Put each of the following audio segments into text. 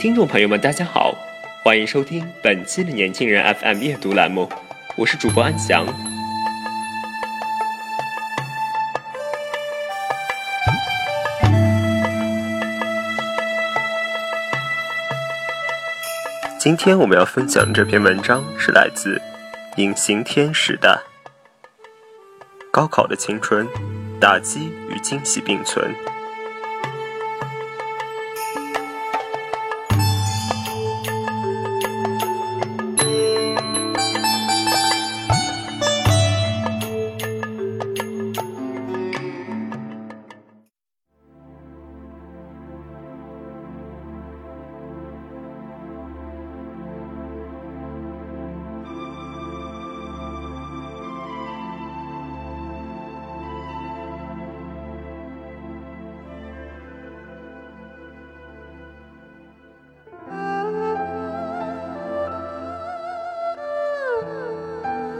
听众朋友们，大家好，欢迎收听本期的年轻人 FM 阅读栏目，我是主播安翔。今天我们要分享这篇文章是来自隐形天使的《高考的青春，打击与惊喜并存》。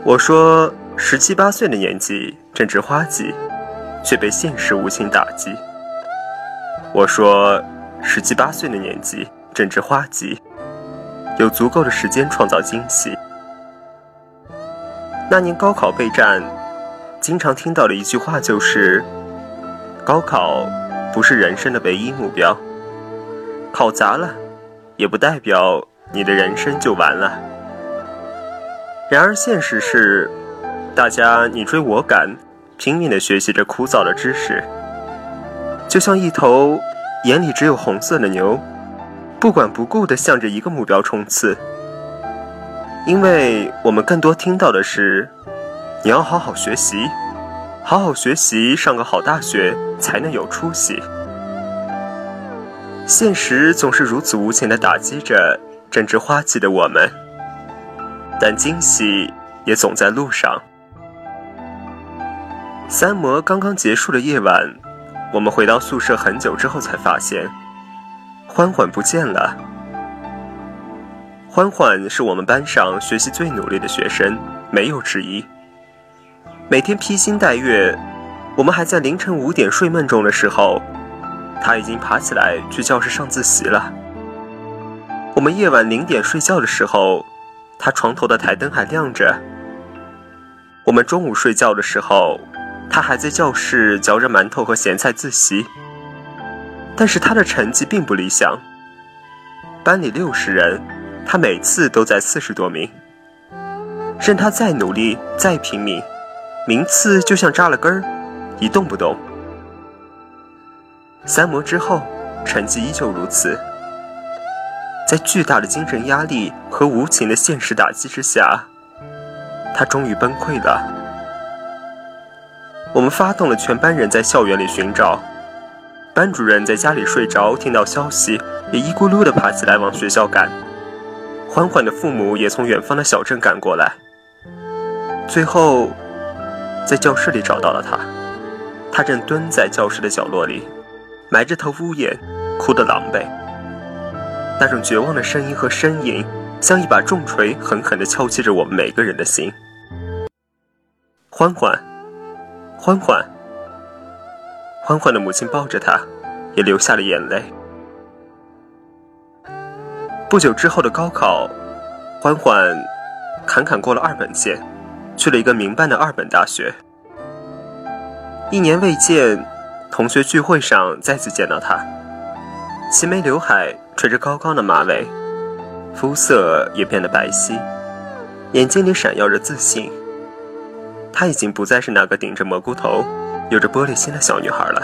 我说，十七八岁的年纪正值花季，却被现实无情打击。我说，十七八岁的年纪正值花季，有足够的时间创造惊喜。那年高考备战，经常听到的一句话就是：“高考不是人生的唯一目标，考砸了，也不代表你的人生就完了。”然而，现实是，大家你追我赶，拼命的学习着枯燥的知识，就像一头眼里只有红色的牛，不管不顾的向着一个目标冲刺。因为我们更多听到的是，你要好好学习，好好学习，上个好大学才能有出息。现实总是如此无情的打击着正值花季的我们。但惊喜也总在路上。三模刚刚结束的夜晚，我们回到宿舍很久之后才发现，欢欢不见了。欢欢是我们班上学习最努力的学生，没有之一。每天披星戴月，我们还在凌晨五点睡梦中的时候，他已经爬起来去教室上自习了。我们夜晚零点睡觉的时候。他床头的台灯还亮着。我们中午睡觉的时候，他还在教室嚼着馒头和咸菜自习。但是他的成绩并不理想。班里六十人，他每次都在四十多名。任他再努力、再拼命，名次就像扎了根儿，一动不动。三模之后，成绩依旧如此。在巨大的精神压力和无情的现实打击之下，他终于崩溃了。我们发动了全班人在校园里寻找，班主任在家里睡着，听到消息也一咕噜的爬起来往学校赶。欢欢的父母也从远方的小镇赶过来，最后在教室里找到了他。他正蹲在教室的角落里，埋着头捂眼，哭得狼狈。那种绝望的声音和呻吟，像一把重锤，狠狠地敲击着我们每个人的心。欢欢，欢欢，欢欢的母亲抱着他，也流下了眼泪。不久之后的高考，欢欢坎坎过了二本线，去了一个民办的二本大学。一年未见，同学聚会上再次见到他，齐眉刘海。垂着高高的马尾，肤色也变得白皙，眼睛里闪耀着自信。她已经不再是那个顶着蘑菇头、有着玻璃心的小女孩了。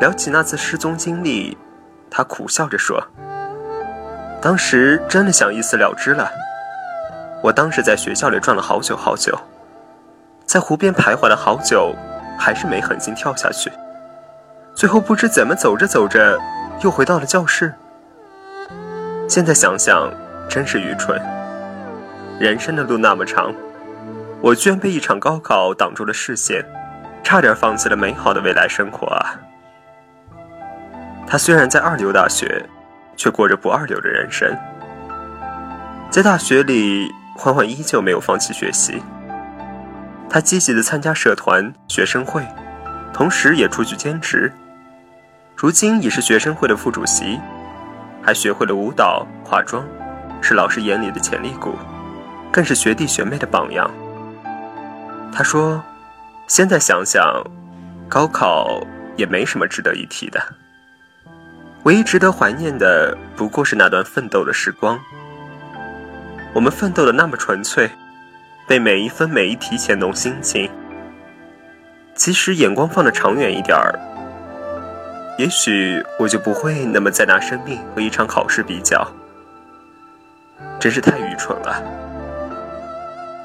聊起那次失踪经历，他苦笑着说：“当时真的想一死了之了。我当时在学校里转了好久好久，在湖边徘徊了好久，还是没狠心跳下去。最后不知怎么走着走着，又回到了教室。现在想想，真是愚蠢。人生的路那么长，我居然被一场高考挡住了视线，差点放弃了美好的未来生活啊！”他虽然在二流大学，却过着不二流的人生。在大学里，欢欢依旧没有放弃学习。他积极的参加社团、学生会，同时也出去兼职。如今已是学生会的副主席，还学会了舞蹈、化妆，是老师眼里的潜力股，更是学弟学妹的榜样。他说：“现在想想，高考也没什么值得一提的。”唯一值得怀念的，不过是那段奋斗的时光。我们奋斗的那么纯粹，被每一分每一题牵动心情。其实眼光放得长远一点儿，也许我就不会那么再拿生命和一场考试比较。真是太愚蠢了。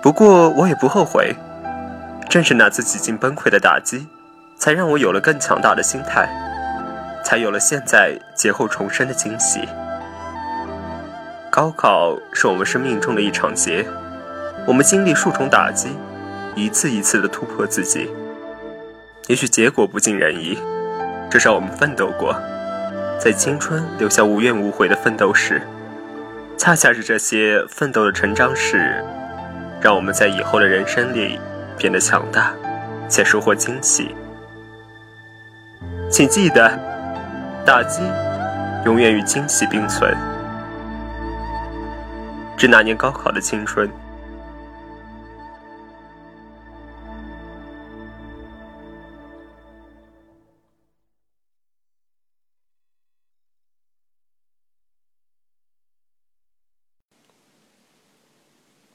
不过我也不后悔，正是那次几近崩溃的打击，才让我有了更强大的心态。才有了现在劫后重生的惊喜。高考是我们生命中的一场劫，我们经历数重打击，一次一次的突破自己。也许结果不尽人意，至少我们奋斗过，在青春留下无怨无悔的奋斗史。恰恰是这些奋斗的成长史，让我们在以后的人生里变得强大，且收获惊喜。请记得。打击永远与惊喜并存。致那年高考的青春。